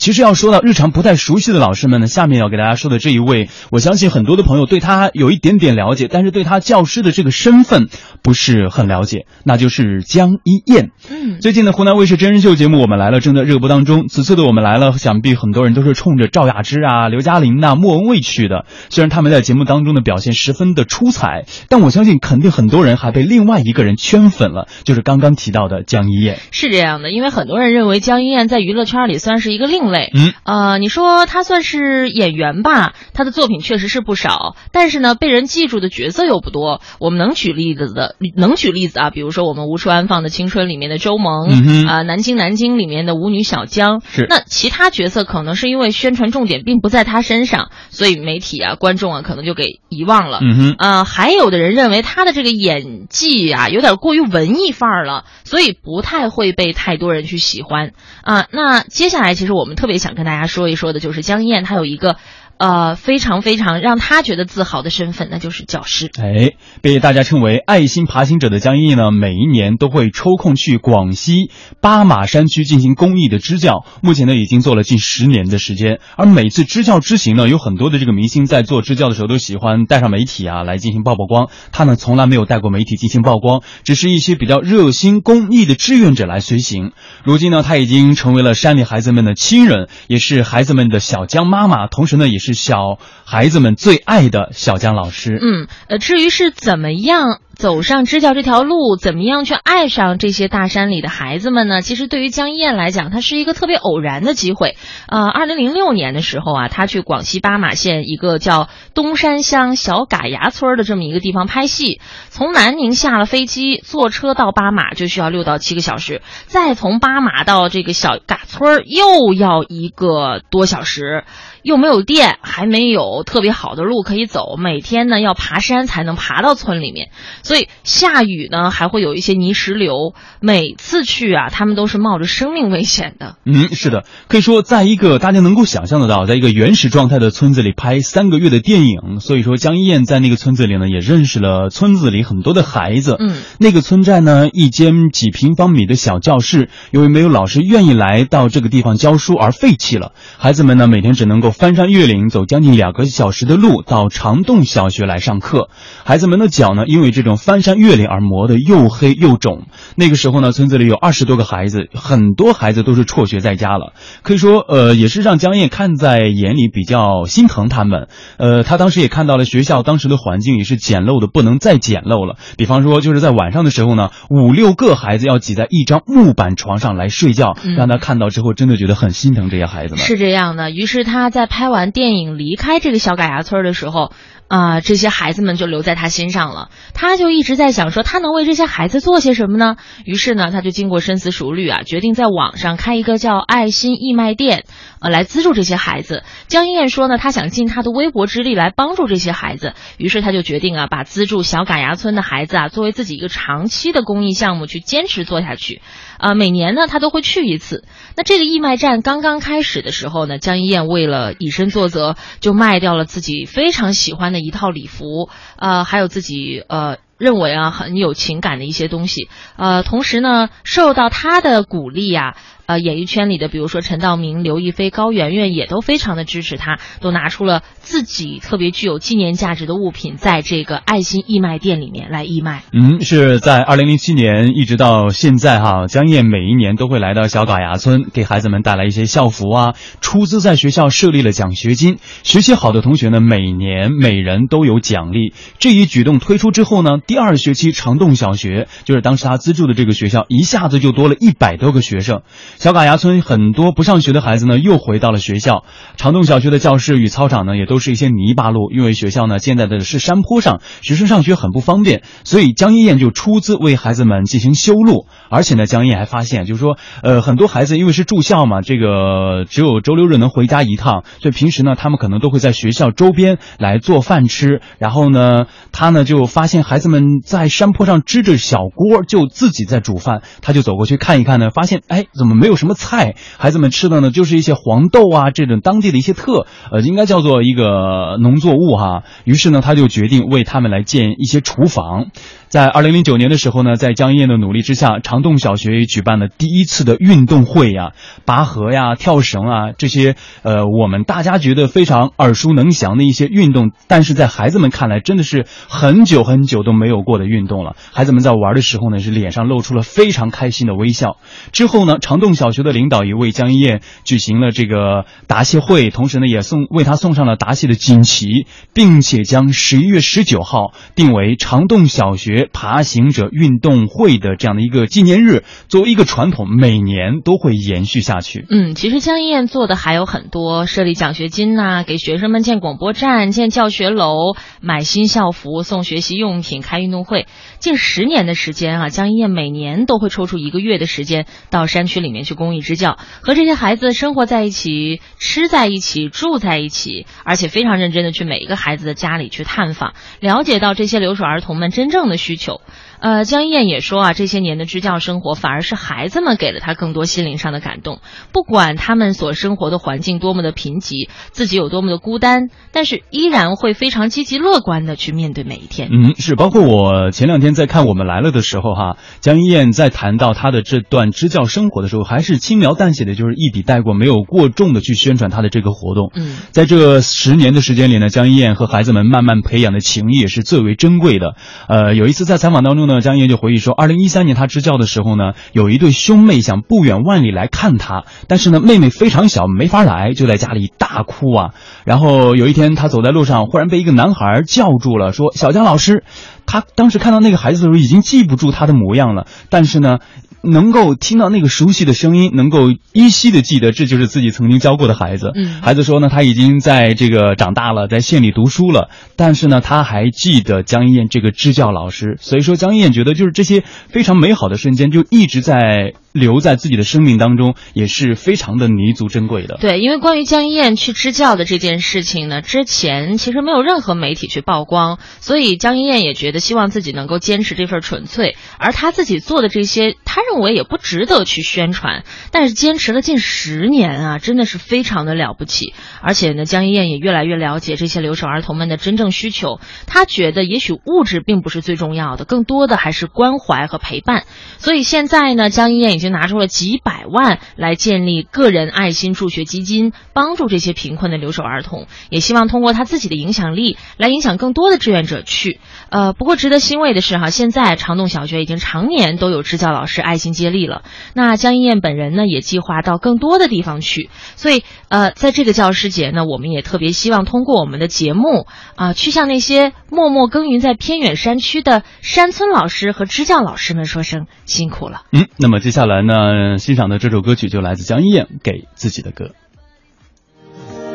其实要说到日常不太熟悉的老师们呢，下面要给大家说的这一位，我相信很多的朋友对他有一点点了解，但是对他教师的这个身份不是很了解，那就是江一燕。嗯，最近的湖南卫视真人秀节目《我们来了》正在热播当中。此次的《我们来了》，想必很多人都是冲着赵雅芝啊、刘嘉玲呐、莫文蔚去的。虽然他们在节目当中的表现十分的出彩，但我相信肯定很多人还被另外一个人圈粉了，就是刚刚提到的江一燕。是这样的，因为很多人认为江一燕在娱乐圈里算是一个另类。嗯，呃，你说他算是演员吧，他的作品确实是不少，但是呢，被人记住的角色又不多。我们能举例子的，能举例子啊，比如说我们无处安放的青春里面的周萌，啊、南京南京里面的舞女小江。是那其他角色可能是因为宣传重点并不在他身上，所以媒体啊、观众啊可能就给遗忘了。嗯哼。呃，还有的人认为他的这个演技啊，有点过于文艺范儿了，所以不太会被太多人去喜欢啊、那接下来，其实我们特别想跟大家说一说的，就是江燕，她有一个呃非常非常让他觉得自豪的身份，那就是教师。哎，被大家称为“爱心爬行者”的江一呢，每一年都会抽空去广西巴马山区进行公益的支教。目前呢，已经做了近十年的时间。而每次支教之行呢，有很多的这个明星在做支教的时候都喜欢带上媒体啊来进行曝曝光。他呢，从来没有带过媒体进行曝光，只是一些比较热心公益的志愿者来随行。如今呢，他已经成为了山里孩子们的亲人，也是孩子们的小江妈妈，同时呢，也是小孩子们最爱的小江老师。嗯，呃，至于是怎么样走上支教这条路，怎么样去爱上这些大山里的孩子们呢？其实对于江一燕来讲，它是一个特别偶然的机会。呃，二零零六年的时候啊，她去广西巴马县一个叫东山乡小嘎牙村的这么一个地方拍戏，从南宁下了飞机，坐车到巴马就需要六到七个小时，再从巴马到这个小嘎村儿又要一个多小时。又没有电，还没有特别好的路可以走，每天呢要爬山才能爬到村里面，所以下雨呢还会有一些泥石流。每次去啊，他们都是冒着生命危险的。嗯，是的，可以说，在一个大家能够想象得到，在一个原始状态的村子里拍三个月的电影，所以说江一燕在那个村子里呢，也认识了村子里很多的孩子。嗯，那个村寨呢，一间几平方米的小教室，由于没有老师愿意来到这个地方教书而废弃了。孩子们呢，每天只能够翻山越岭，走将近两个小时的路到长洞小学来上课。孩子们的脚呢，因为这种翻山越岭而磨得又黑又肿。那个时候呢，村子里有二十多个孩子，很多孩子都是辍学在家了。可以说，呃，也是让江燕看在眼里，比较心疼他们。呃，他当时也看到了学校当时的环境也是简陋的不能再简陋了。比方说，就是在晚上的时候呢，五六个孩子要挤在一张木板床上来睡觉，嗯让他看到之后真的觉得很心疼这些孩子们。是这样的。于是他在拍完电影离开这个小嘎牙村的时候，啊、这些孩子们就留在他心上了。他就一直在想说，他能为这些孩子做些什么呢？于是呢，他就经过深思熟虑啊，决定在网上开一个叫爱心义卖店，呃，来资助这些孩子。江一燕说呢，他想尽他的微薄之力来帮助这些孩子，于是他就决定啊，把资助小嘎牙村的孩子啊，作为自己一个长期的公益项目去坚持做下去。啊、每年呢，他都会去一次。那这个义卖站刚刚开始的时候呢，江一燕为了以身作则，就卖掉了自己非常喜欢的一套礼服，呃，还有自己呃。认为啊很有情感的一些东西，呃，同时呢，受到他的鼓励呀、呃，演艺圈里的比如说陈道明、刘亦菲、高圆圆也都非常的支持他，都拿出了自己特别具有纪念价值的物品，在这个爱心义卖店里面来义卖。嗯，是在二零零七年一直到现在哈，江燕每一年都会来到小嘎牙村，给孩子们带来一些校服啊，出资在学校设立了奖学金，学习好的同学呢，每年每人都有奖励。这一举动推出之后呢，第二学期长洞小学就是当时他资助的这个学校，一下子就多了一百多个学生。小嘎牙村很多不上学的孩子呢，又回到了学校。长洞小学的教室与操场呢，也都是一些泥巴路，因为学校呢建在的是山坡上，学生上学很不方便，所以江一燕就出资为孩子们进行修路。而且呢，江一燕还发现，就是说，呃，很多孩子因为是住校嘛，这个只有周六日能回家一趟，所以平时呢，他们可能都会在学校周边来做饭吃。然后呢，他呢就发现孩子们在山坡上支着小锅，就自己在煮饭。他就走过去看一看呢，发现哎，怎么没有有什么菜？孩子们吃的呢，就是一些黄豆啊，这种当地的一些特，呃，应该叫做一个农作物哈。于是呢，他就决定为他们来建一些厨房。在二零零九年的时候呢，在江一燕的努力之下，长洞小学也举办了第一次的运动会呀，拔河呀、跳绳啊这些，呃，我们大家觉得非常耳熟能详的一些运动，但是在孩子们看来，真的是很久很久都没有过的运动了。孩子们在玩的时候呢，是脸上露出了非常开心的微笑。之后呢，长洞小学的领导也为江一燕举行了这个答谢会，同时呢，也送为他送上了答谢的锦旗，并且将十一月十九号定为长洞小学爬行者运动会的这样的一个纪念日，作为一个传统，每年都会延续下去。嗯，其实江一燕做的还有很多，设立奖学金呐、给学生们建广播站、建教学楼、买新校服、送学习用品、开运动会。近十年的时间啊，江一燕每年都会抽出一个月的时间到山区里面去公益支教，和这些孩子生活在一起，吃在一起，住在一起，而且非常认真的去每一个孩子的家里去探访，了解到这些留守儿童们真正的需求。呃，江一燕也说啊，这些年的支教生活反而是孩子们给了他更多心灵上的感动。不管他们所生活的环境多么的贫瘠，自己有多么的孤单，但是依然会非常积极乐观的去面对每一天。嗯，是，包括我前两天在看《我们来了》的时候，哈，江一燕在谈到她的这段支教生活的时候，还是轻描淡写的，就是一笔带过，没有过重的去宣传她的这个活动。嗯，在这十年的时间里呢，江一燕和孩子们慢慢培养的情谊也是最为珍贵的。呃，有一次在采访当中呢，江一燕就回忆说，二零一三年他支教的时候呢，有一对兄妹想不远万里来看他，但是呢，妹妹非常小，没法来，就在家里大哭啊。然后有一天，他走在路上，忽然被一个男孩叫住了，说：“小江老师。”他当时看到那个孩子的时候，已经记不住他的模样了，但是呢。能够听到那个熟悉的声音，能够依稀的记得这就是自己曾经教过的孩子。嗯孩子说呢，他已经在这个长大了，在县里读书了，但是呢，他还记得江一燕这个支教老师。所以说，江一燕觉得就是这些非常美好的瞬间，就一直在留在自己的生命当中，也是非常的弥足珍贵的。对，因为关于江一燕去支教的这件事情呢，之前其实没有任何媒体去曝光，所以江一燕也觉得希望自己能够坚持这份纯粹，而他自己做的这些，他认为也不值得去宣传，但是坚持了近十年啊，真的是非常的了不起。而且呢，江一燕也越来越了解这些留守儿童们的真正需求，他觉得也许物质并不是最重要的，更多的还是关怀和陪伴。所以现在呢，江一燕已经拿出了几百万来建立个人爱心助学基金，帮助这些贫困的留守儿童，也希望通过他自己的影响力来影响更多的志愿者去。呃，不过值得欣慰的是哈，现在长洞小学已经常年都有支教老师爱心接力了。那江一燕本人呢，也计划到更多的地方去。所以呃，在这个教师节呢，我们也特别希望通过我们的节目啊、去向那些默默耕耘在偏远山区的山村老师和支教老师们说声辛苦了。嗯，那么接下来来呢，欣赏的这首歌曲就来自江一燕给自己的歌。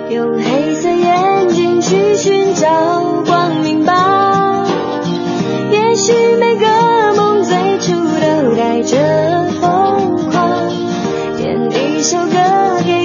用黑色眼睛去寻找光明吧。也许每个梦最初都带着疯狂，点一首歌给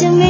体会生命